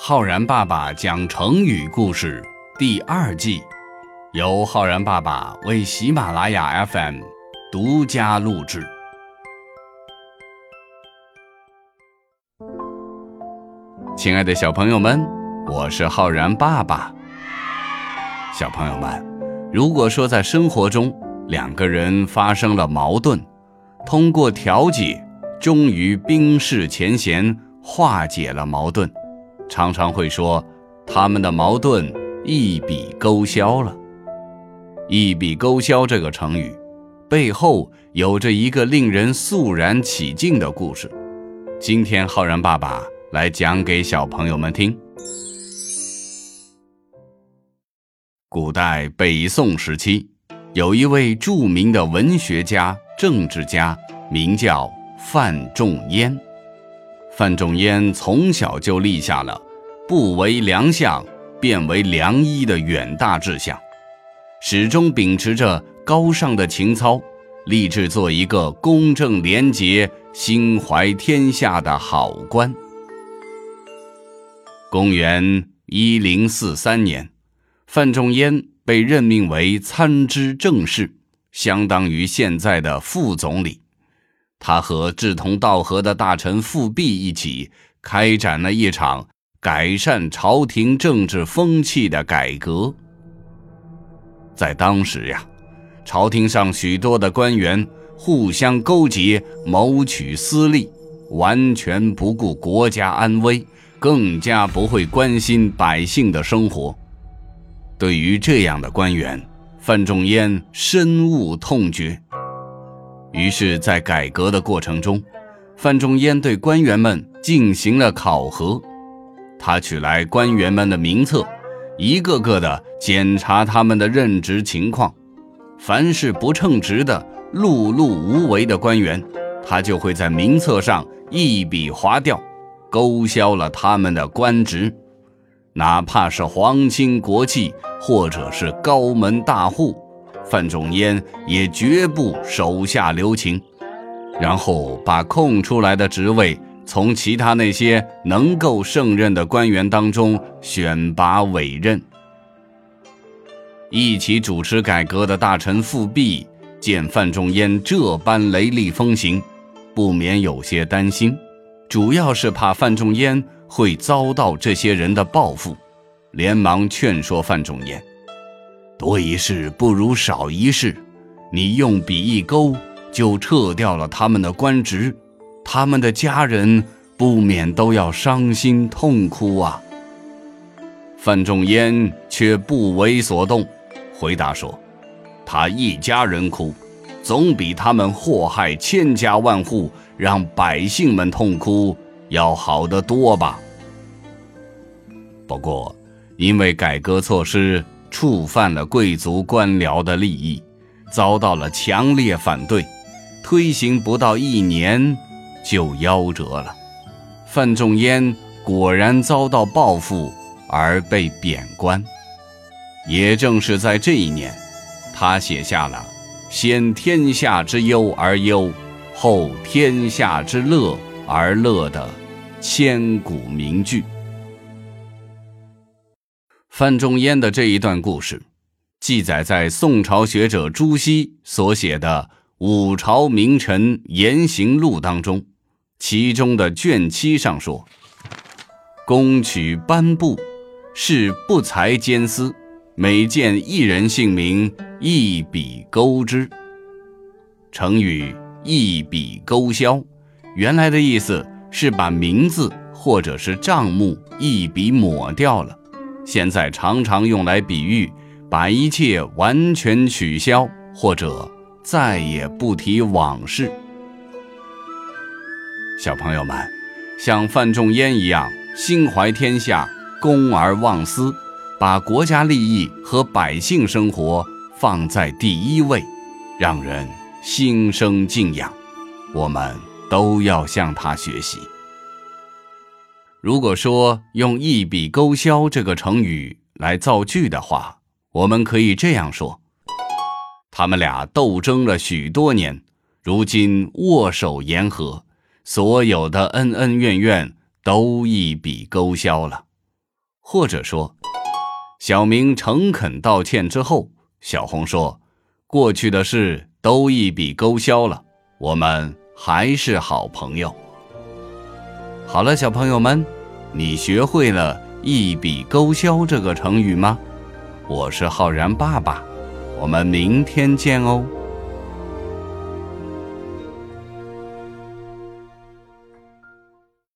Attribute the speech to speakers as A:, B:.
A: 浩然爸爸讲成语故事第二季，由浩然爸爸为喜马拉雅 FM 独家录制。亲爱的小朋友们，我是浩然爸爸。小朋友们，如果说在生活中两个人发生了矛盾，通过调解，终于冰释前嫌，化解了矛盾，常常会说他们的矛盾一笔勾销了。一笔勾销这个成语背后有着一个令人肃然起敬的故事。今天浩然爸爸来讲给小朋友们听。古代北宋时期，有一位著名的文学家、政治家，名叫范仲淹。范仲淹从小就立下了“不为良相，便为良医”的远大志向，始终秉持着高尚的情操，立志做一个公正廉洁、心怀天下的好官。公元一零四三年。范仲淹被任命为参知政事，相当于现在的副总理。他和志同道合的大臣富弼一起，开展了一场改善朝廷政治风气的改革。在当时呀，朝廷上许多的官员互相勾结，谋取私利，完全不顾国家安危，更加不会关心百姓的生活。对于这样的官员，范仲淹深恶痛绝。于是，在改革的过程中，范仲淹对官员们进行了考核。他取来官员们的名册，一个个的检查他们的任职情况。凡是不称职的、碌碌无为的官员，他就会在名册上一笔划掉，勾销了他们的官职。哪怕是皇亲国戚，或者是高门大户，范仲淹也绝不手下留情，然后把空出来的职位从其他那些能够胜任的官员当中选拔委任。一起主持改革的大臣富弼见范仲淹这般雷厉风行，不免有些担心，主要是怕范仲淹。会遭到这些人的报复，连忙劝说范仲淹：“多一事不如少一事，你用笔一勾，就撤掉了他们的官职，他们的家人不免都要伤心痛哭啊。”范仲淹却不为所动，回答说：“他一家人哭，总比他们祸害千家万户，让百姓们痛哭。”要好得多吧。不过，因为改革措施触犯了贵族官僚的利益，遭到了强烈反对，推行不到一年就夭折了。范仲淹果然遭到报复而被贬官。也正是在这一年，他写下了“先天下之忧而忧，后天下之乐而乐”的。千古名句。范仲淹的这一段故事，记载在宋朝学者朱熹所写的《五朝名臣言行录》当中，其中的卷七上说：“公取颁布，是不才兼私，每见一人姓名，一笔勾之。”成语“一笔勾销”，原来的意思。是把名字或者是账目一笔抹掉了，现在常常用来比喻把一切完全取消，或者再也不提往事。小朋友们，像范仲淹一样心怀天下、公而忘私，把国家利益和百姓生活放在第一位，让人心生敬仰。我们。都要向他学习。如果说用“一笔勾销”这个成语来造句的话，我们可以这样说：他们俩斗争了许多年，如今握手言和，所有的恩恩怨怨都一笔勾销了，或者说，小明诚恳道歉之后，小红说：“过去的事都一笔勾销了，我们还是好朋友。”好了，小朋友们，你学会了一笔勾销这个成语吗？我是浩然爸爸，我们明天见哦。